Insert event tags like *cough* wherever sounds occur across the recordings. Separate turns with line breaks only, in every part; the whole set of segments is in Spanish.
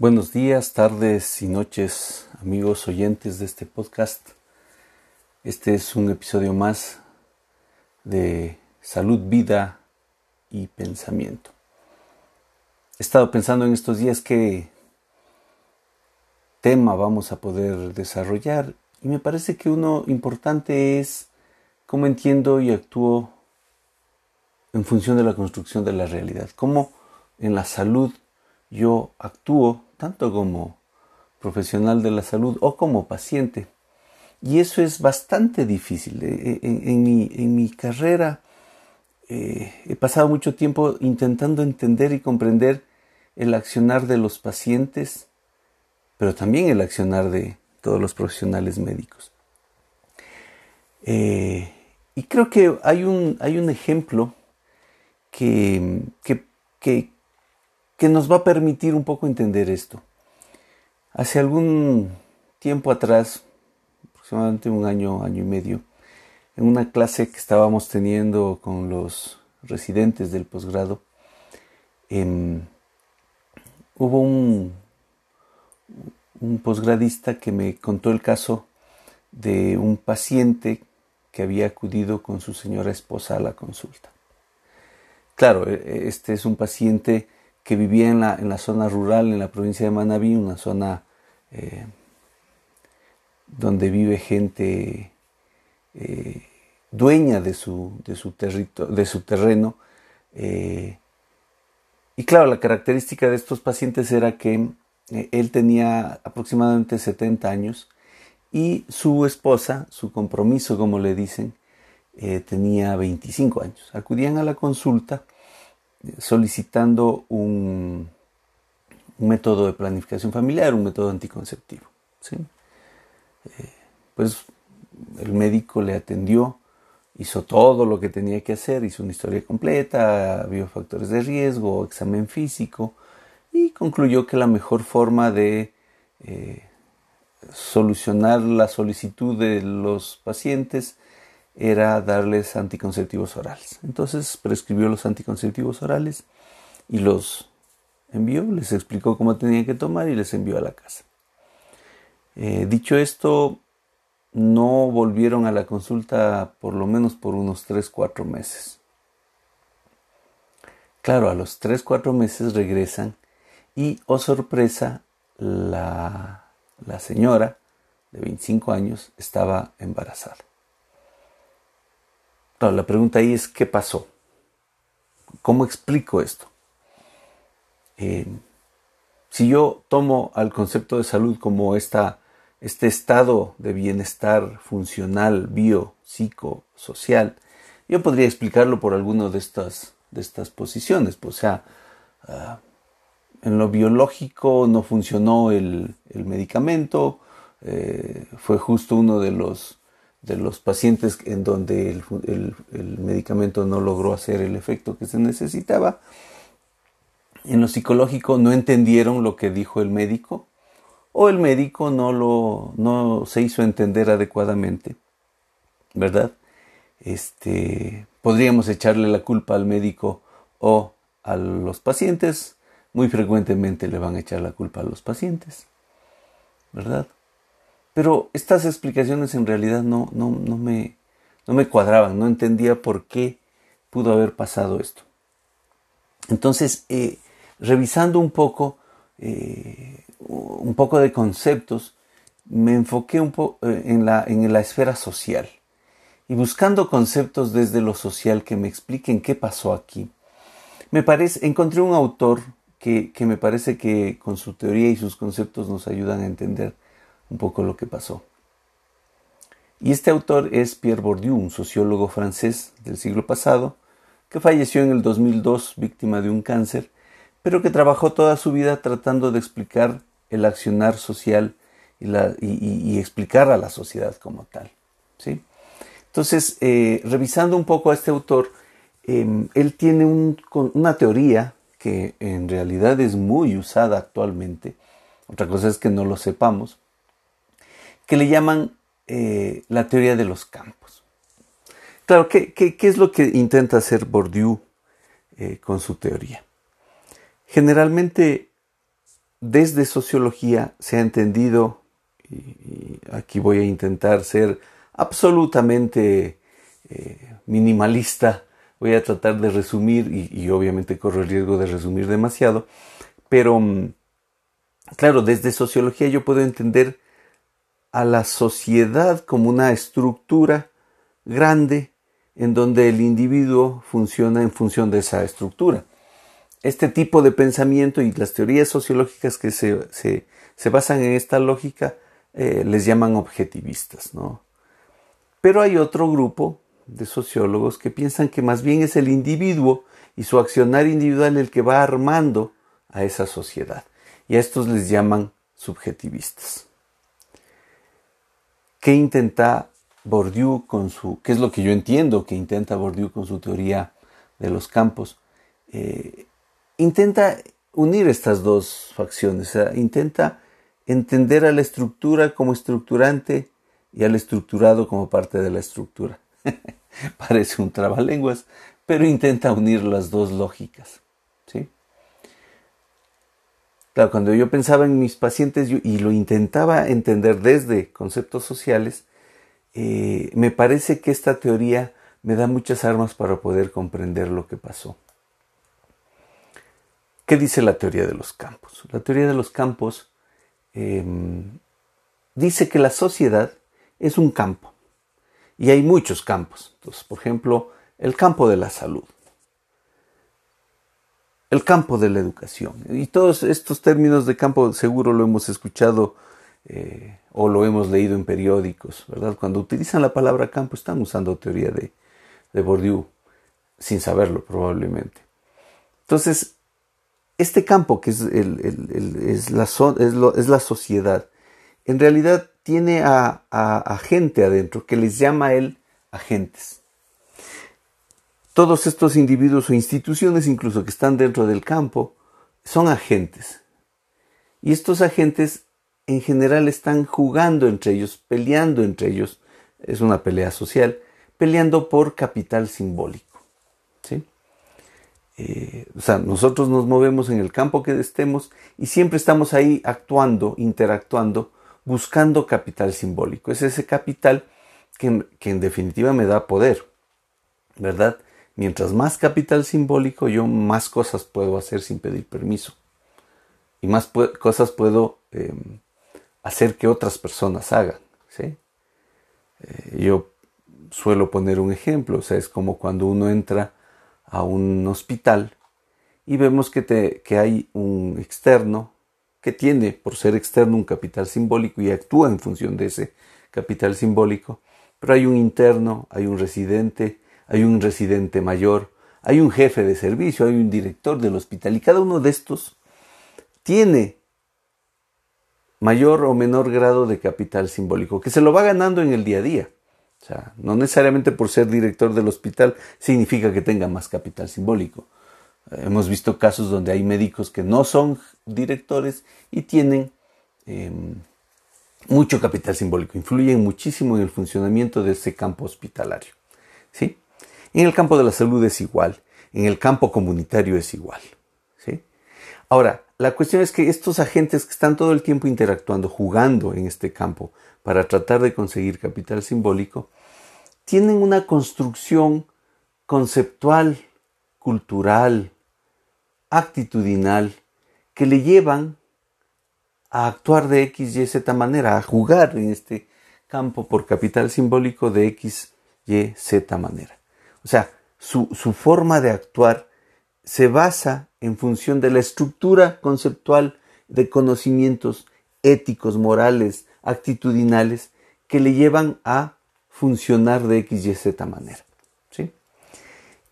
Buenos días, tardes y noches, amigos oyentes de este podcast. Este es un episodio más de salud, vida y pensamiento. He estado pensando en estos días qué tema vamos a poder desarrollar y me parece que uno importante es cómo entiendo y actúo en función de la construcción de la realidad, cómo en la salud yo actúo tanto como profesional de la salud o como paciente. Y eso es bastante difícil. Eh, eh, en, mi, carrera eh, he pasado mucho tiempo intentando entender y comprender el accionar de los pacientes, pero también el accionar de todos los profesionales médicos. y creo que hay un, hay un ejemplo que que nos va a permitir un poco entender esto. Hace algún tiempo atrás, aproximadamente un año, año y medio, en una clase que estábamos teniendo con los residentes del posgrado, em, hubo un, un posgradista que me contó el caso de un paciente que había acudido con su señora esposa a la consulta. Claro, e, este es un paciente que vivía en la, en la zona rural, en la provincia de Manabí, una zona eh, donde vive gente eh, dueña de su, de su, de su terreno. Eh, y claro, la característica de estos pacientes era que él tenía aproximadamente 70 años y su esposa, su compromiso, como le dicen, tenía 25 años. Acudían a la consulta solicitando un, método de planificación familiar, un método anticonceptivo. Eh, pues el médico le atendió, hizo todo lo que tenía que hacer, hizo una historia completa, vio factores de riesgo, examen físico y concluyó que la mejor forma de eh, solucionar la solicitud de los pacientes era darles anticonceptivos orales. Entonces prescribió los anticonceptivos orales y los envió, les explicó cómo tenían que tomar y les envió a la casa. Eh, dicho esto, no volvieron a la consulta por lo menos por unos 3-4 meses. Claro, a los 3-4 meses regresan y, oh sorpresa, la, la señora de 25 años estaba embarazada la pregunta ahí es ¿qué pasó? ¿Cómo explico esto? Eh, si yo tomo al concepto de salud como esta, este estado de bienestar funcional, bio, psico, social, yo podría explicarlo por alguna de estas, de estas posiciones. O sea, ah, en lo biológico no funcionó el, medicamento, eh, fue justo uno de los de los pacientes en donde el, medicamento no logró hacer el efecto que se necesitaba. En lo psicológico no entendieron lo que dijo el médico o el médico no lo no se hizo entender adecuadamente, ¿verdad? Este, podríamos echarle la culpa al médico o a los pacientes, muy frecuentemente le van a echar la culpa a los pacientes, ¿verdad? Pero estas explicaciones en realidad no, no, no, me, no me cuadraban, no entendía por qué pudo haber pasado esto. Entonces, eh, revisando un poco, eh, un poco de conceptos, me enfoqué un poco eh, en, la, en la esfera social y buscando conceptos desde lo social que me expliquen qué pasó aquí. Me parece, encontré un autor que, que me parece que con su teoría y sus conceptos nos ayudan a entender un poco lo que pasó. Y este autor es Pierre Bourdieu, un sociólogo francés del siglo pasado, que falleció en el 2002 víctima de un cáncer, pero que trabajó toda su vida tratando de explicar el accionar social y, explicar a la sociedad como tal. ¿sí? Entonces, eh, revisando un poco a este autor, em, él tiene una teoría que en realidad es muy usada actualmente, otra cosa es que no lo sepamos, que le llaman eh, la teoría de los campos. Claro, ¿qué, es lo que intenta hacer Bourdieu eh, con su teoría? Generalmente desde sociología se ha entendido, y aquí voy a intentar ser absolutamente eh, minimalista, voy a tratar de resumir y, obviamente corro el riesgo de resumir demasiado, pero mm, claro, desde sociología yo puedo entender a la sociedad como una estructura grande en donde el individuo funciona en función de esa estructura. Este tipo de pensamiento y las teorías sociológicas que se, basan en esta lógica eh, les llaman objetivistas. ¿no? Pero hay otro grupo de sociólogos que piensan que más bien es el individuo y su accionar individual el que va armando a esa sociedad. Y a estos les llaman subjetivistas. ¿Qué intenta Bourdieu con su, qué es lo que yo entiendo que intenta Bourdieu con su teoría de los campos? Eh, intenta unir estas dos facciones, intenta entender a la estructura como estructurante y al estructurado como parte de la estructura. *laughs* Parece un trabalenguas, pero intenta unir las dos lógicas. ¿sí? Cuando yo pensaba en mis pacientes y lo intentaba entender desde conceptos sociales, eh, me parece que esta teoría me da muchas armas para poder comprender lo que pasó. ¿Qué dice la teoría de los campos? La teoría de los campos em, dice que la sociedad es un campo y hay muchos campos. Entonces, por ejemplo, el campo de la salud, el campo de la educación. Y todos estos términos de campo seguro lo hemos escuchado eh, o lo hemos leído en periódicos, ¿verdad? Cuando utilizan la palabra campo están usando teoría de, de Bourdieu, sin saberlo probablemente. Entonces, este campo que es, es, la, es la sociedad, en realidad tiene a, gente adentro que les llama a él agentes. Todos estos individuos o instituciones incluso que están dentro del campo son agentes. Y estos agentes en general están jugando entre ellos, peleando entre ellos. Es una pelea social, peleando por capital simbólico. ¿sí? Eh, o sea, nosotros nos movemos en el campo que estemos y siempre estamos ahí actuando, interactuando buscando capital simbólico. Es ese capital que, en definitiva me da poder, ¿verdad? Mientras más capital simbólico, yo más cosas puedo hacer sin pedir permiso. Y más cosas puedo em, hacer que otras personas hagan. Eh, yo suelo poner un ejemplo, o sea, es como cuando uno entra a un hospital y vemos que hay un externo que tiene, por ser externo, un capital simbólico y actúa en función de ese capital simbólico, pero hay un interno, hay un residente, hay un residente mayor, hay un jefe de servicio, hay un director del hospital y cada uno de estos tiene mayor o menor grado de capital simbólico, que se lo va ganando en el día a día. O sea, no necesariamente por ser director del hospital significa que tenga más capital simbólico. Hemos visto casos donde hay médicos que no son directores y tienen em, mucho capital simbólico, influyen muchísimo en el funcionamiento de ese campo hospitalario. ¿sí? En el campo de la salud es igual, en el campo comunitario es igual. ¿sí? Ahora, la cuestión es que estos agentes que están todo el tiempo interactuando, jugando en este campo para tratar de conseguir capital simbólico, tienen una construcción conceptual, cultural, actitudinal que le llevan a actuar de X, Y, Z manera, a jugar en este campo por capital simbólico de X, Y, Z manera. O sea, su, su forma de actuar se basa en función de la estructura conceptual de conocimientos éticos, morales, actitudinales que le llevan a funcionar de X, Y, Z manera. ¿sí?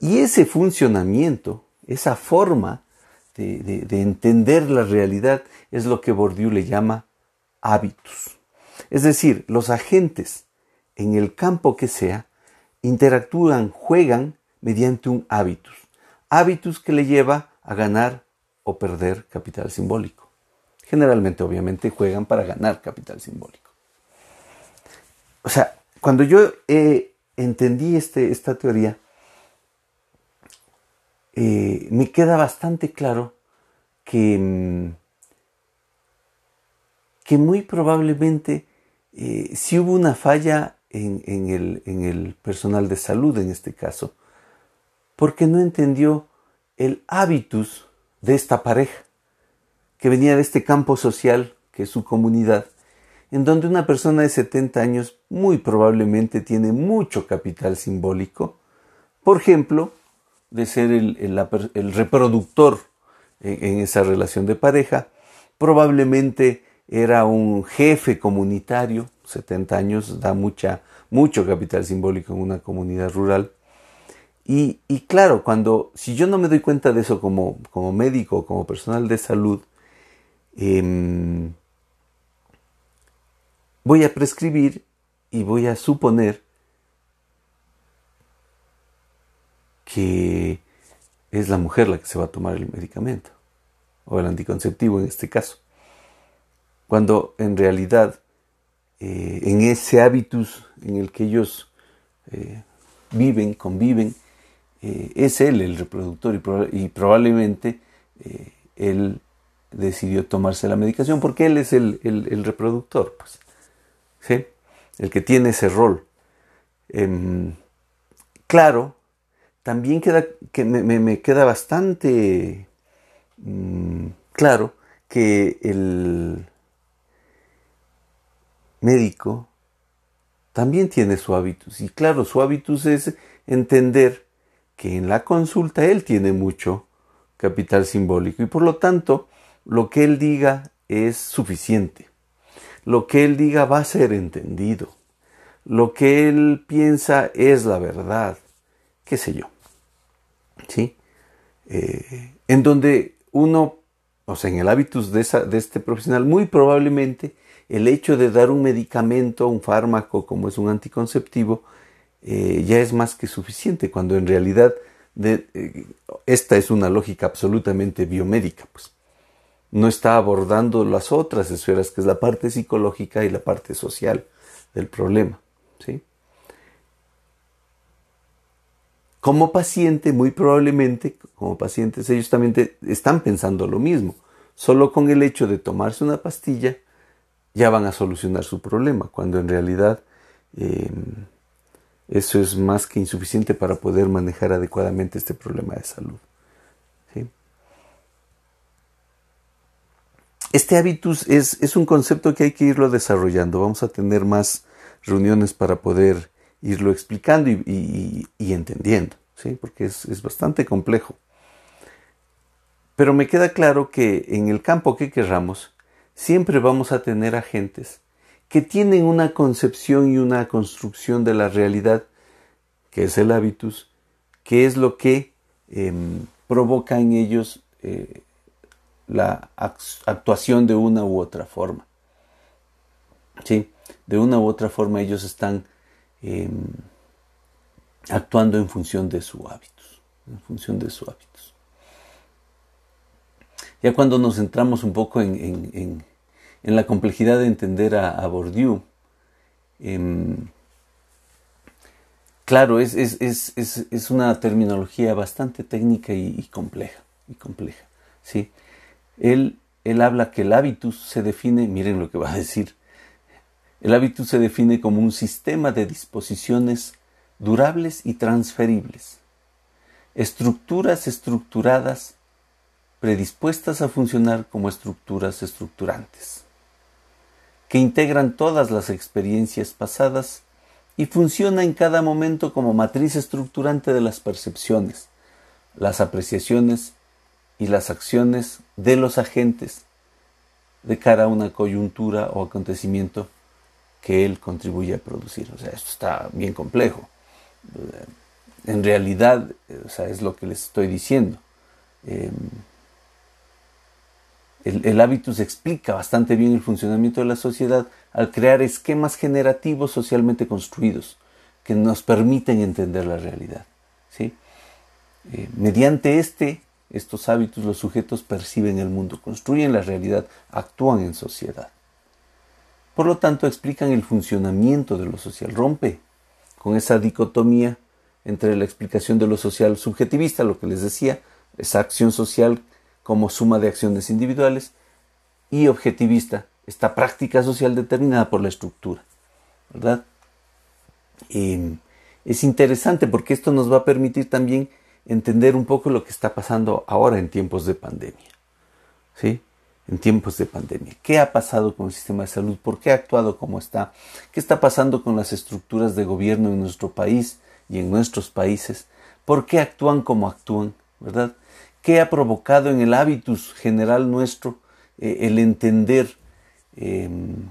Y ese funcionamiento esa forma de, entender la realidad es lo que Bourdieu le llama hábitos. Es decir, los agentes en el campo que sea interactúan, juegan mediante un hábitus. Hábitus que le lleva a ganar o perder capital simbólico. Generalmente, obviamente, juegan para ganar capital simbólico. O sea, cuando yo eh, entendí este, esta teoría, eh, me queda bastante claro que, mm, que muy probablemente eh, si hubo una falla en, el, personal de salud en este caso, porque no entendió el hábitus de esta pareja, que venía de este campo social, que es su comunidad, en donde una persona de 70 años muy probablemente tiene mucho capital simbólico, por ejemplo, de ser el, reproductor en, esa relación de pareja, probablemente era un jefe comunitario, 70 años da mucha, mucho capital simbólico en una comunidad rural. Y, claro, cuando, si yo no me doy cuenta de eso como, como médico, como personal de salud, em, voy a prescribir y voy a suponer que es la mujer la que se va a tomar el medicamento, o el anticonceptivo en este caso, cuando en realidad eh, en ese hábitus en el que ellos eh, viven, conviven, eh, es él el reproductor y, probablemente él decidió tomarse la medicación porque él es el, el reproductor, pues, ¿sí? el que tiene ese rol. Em, claro, también queda, que me, queda bastante mm, claro que el médico también tiene su hábitus. Y claro, su hábitus es entender que en la consulta él tiene mucho capital simbólico y por lo tanto lo que él diga es suficiente. Lo que él diga va a ser entendido. Lo que él piensa es la verdad qué sé yo. ¿Sí? Eh, en donde uno, o sea, en el hábitus de, de este profesional, muy probablemente el hecho de dar un medicamento, un fármaco como es un anticonceptivo, eh, ya es más que suficiente, cuando en realidad eh, esta es una lógica absolutamente biomédica, pues no está abordando las otras esferas, que es la parte psicológica y la parte social del problema. ¿sí? Como paciente, muy probablemente, como pacientes, ellos también están pensando lo mismo. Solo con el hecho de tomarse una pastilla, ya van a solucionar su problema, cuando en realidad em, eso es más que insuficiente para poder manejar adecuadamente este problema de salud. Este hábitus es, un concepto que hay que irlo desarrollando. Vamos a tener más reuniones para poder irlo explicando y, entendiendo, ¿sí? porque es, bastante complejo. Pero me queda claro que en el campo que querramos, siempre vamos a tener agentes que tienen una concepción y una construcción de la realidad, que es el hábitus, que es lo que em, provoca en ellos eh, la actuación de una u otra forma. ¿Sí? De una u otra forma ellos están Em, actuando en función de su hábitos, en función de su hábitos. Ya cuando nos centramos un poco en, la complejidad de entender a, Bourdieu, em, claro, es, una terminología bastante técnica y, compleja, y compleja, ¿sí? Él, habla que el hábitus se define, miren lo que va a decir, el hábito se define como un sistema de disposiciones durables y transferibles, estructuras estructuradas predispuestas a funcionar como estructuras estructurantes, que integran todas las experiencias pasadas y funciona en cada momento como matriz estructurante de las percepciones, las apreciaciones y las acciones de los agentes de cara a una coyuntura o acontecimiento que él contribuye a producir. O sea, esto está bien complejo. En realidad, o sea, es lo que les estoy diciendo. Em, el, el hábitus explica bastante bien el funcionamiento de la sociedad al crear esquemas generativos socialmente construidos que nos permiten entender la realidad. ¿sí? Eh, mediante este, estos hábitos los sujetos perciben el mundo, construyen la realidad, actúan en sociedad. Por lo tanto, explican el funcionamiento de lo social. Rompe con esa dicotomía entre la explicación de lo social subjetivista, lo que les decía, esa acción social como suma de acciones individuales, y objetivista, esta práctica social determinada por la estructura, ¿verdad? Em, es interesante porque esto nos va a permitir también entender un poco lo que está pasando ahora en tiempos de pandemia. ¿Sí? En tiempos de pandemia. ¿Qué ha pasado con el sistema de salud? ¿Por qué ha actuado como está? ¿Qué está pasando con las estructuras de gobierno en nuestro país y en nuestros países? ¿Por qué actúan como actúan? ¿Verdad? ¿Qué ha provocado en el hábitus general nuestro eh, el entender em,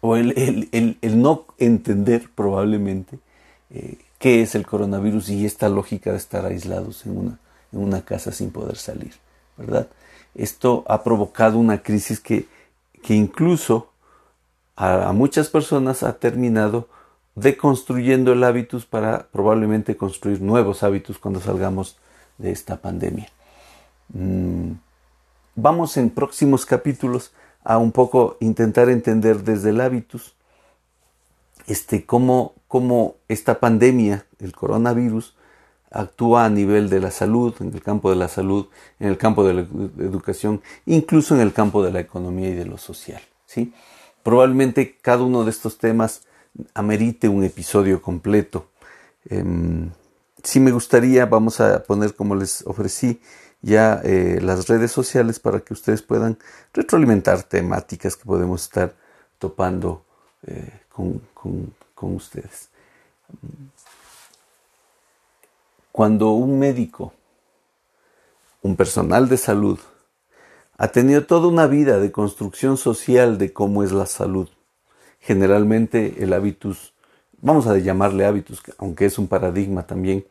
o el, no entender probablemente eh, qué es el coronavirus y esta lógica de estar aislados en una, en una casa sin poder salir, ¿verdad? Esto ha provocado una crisis que, que incluso a, muchas personas ha terminado deconstruyendo el hábitus para probablemente construir nuevos hábitos cuando salgamos de esta pandemia. Mm, vamos en próximos capítulos a un poco intentar entender desde el hábitus este, cómo, cómo esta pandemia, el coronavirus, actúa a nivel de la salud, en el campo de la salud, en el campo de la educación, incluso en el campo de la economía y de lo social. ¿sí? Probablemente cada uno de estos temas amerite un episodio completo. Eh, sí me gustaría, vamos a poner como les ofrecí, ya eh, las redes sociales para que ustedes puedan retroalimentar temáticas que podemos estar topando eh, con, con ustedes. Cuando un médico, un personal de salud, ha tenido toda una vida de construcción social de cómo es la salud, generalmente el hábitus, vamos a llamarle hábitus, aunque es un paradigma también,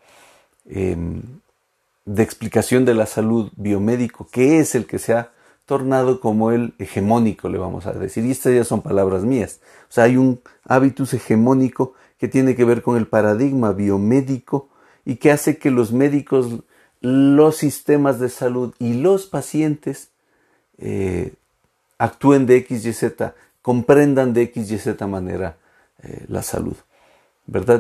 em, de explicación de la salud biomédico, que es el que se ha tornado como el hegemónico, le vamos a decir. Y estas ya son palabras mías. O sea, hay un hábitus hegemónico que tiene que ver con el paradigma biomédico y que hace que los médicos, los sistemas de salud y los pacientes eh, actúen de X, Y, Z, comprendan de X, Y, Z manera eh, la salud.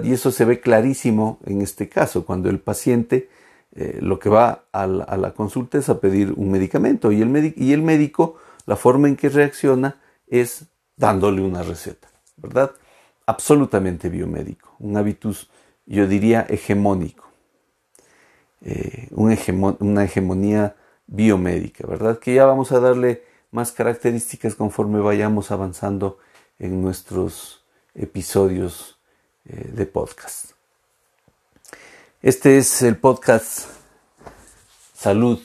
Y eso se ve clarísimo en este caso, cuando el paciente eh, lo que va a la, consulta es a pedir un medicamento y el, y el médico, la forma en que reacciona es dándole una receta, ¿verdad? Absolutamente biomédico, un hábitus yo diría hegemónico, eh, una hegemonía biomédica, ¿verdad? Que ya vamos a darle más características conforme vayamos avanzando en nuestros episodios eh, de podcast. Este es el podcast Salud,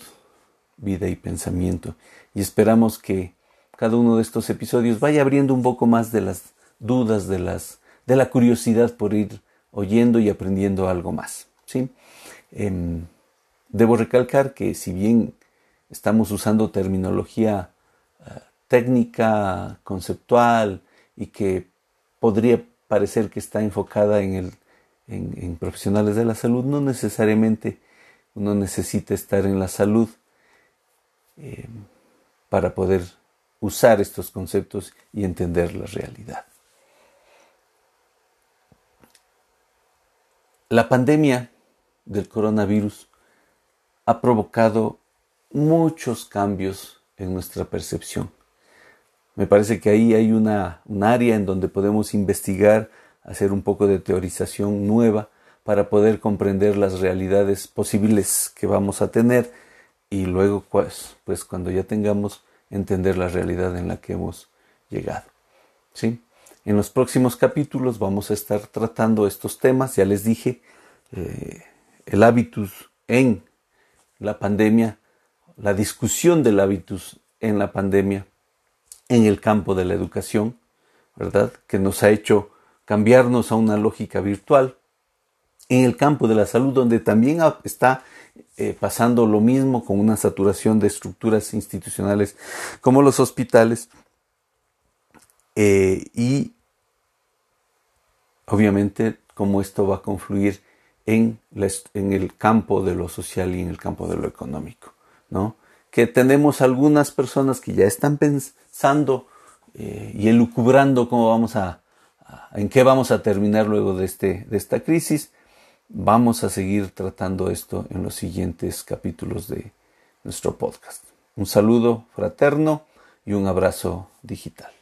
Vida y Pensamiento y esperamos que cada uno de estos episodios vaya abriendo un poco más de las dudas, de, las, de la curiosidad por ir oyendo y aprendiendo algo más. ¿sí? Em, debo recalcar que si bien estamos usando terminología eh, técnica, conceptual y que podría parecer que está enfocada en, el, en, profesionales de la salud, no necesariamente uno necesita estar en la salud em, para poder usar estos conceptos y entender la realidad. La pandemia del coronavirus ha provocado muchos cambios en nuestra percepción. Me parece que ahí hay una, un área en donde podemos investigar, hacer un poco de teorización nueva para poder comprender las realidades posibles que vamos a tener y luego pues, pues cuando ya tengamos entender la realidad en la que hemos llegado. ¿Sí? En los próximos capítulos vamos a estar tratando estos temas, ya les dije, eh, el hábitus en la pandemia, la discusión del hábitus en la pandemia, en el campo de la educación, ¿verdad? Que nos ha hecho cambiarnos a una lógica virtual, en el campo de la salud, donde también está eh, pasando lo mismo con una saturación de estructuras institucionales como los hospitales eh, y obviamente cómo esto va a confluir en, en, el campo de lo social y en el campo de lo económico, ¿no? Que tenemos algunas personas que ya están pensando eh, y elucubrando cómo vamos a, en qué vamos a terminar luego de, este, de esta crisis. Vamos a seguir tratando esto en los siguientes capítulos de nuestro podcast. Un saludo fraterno y un abrazo digital.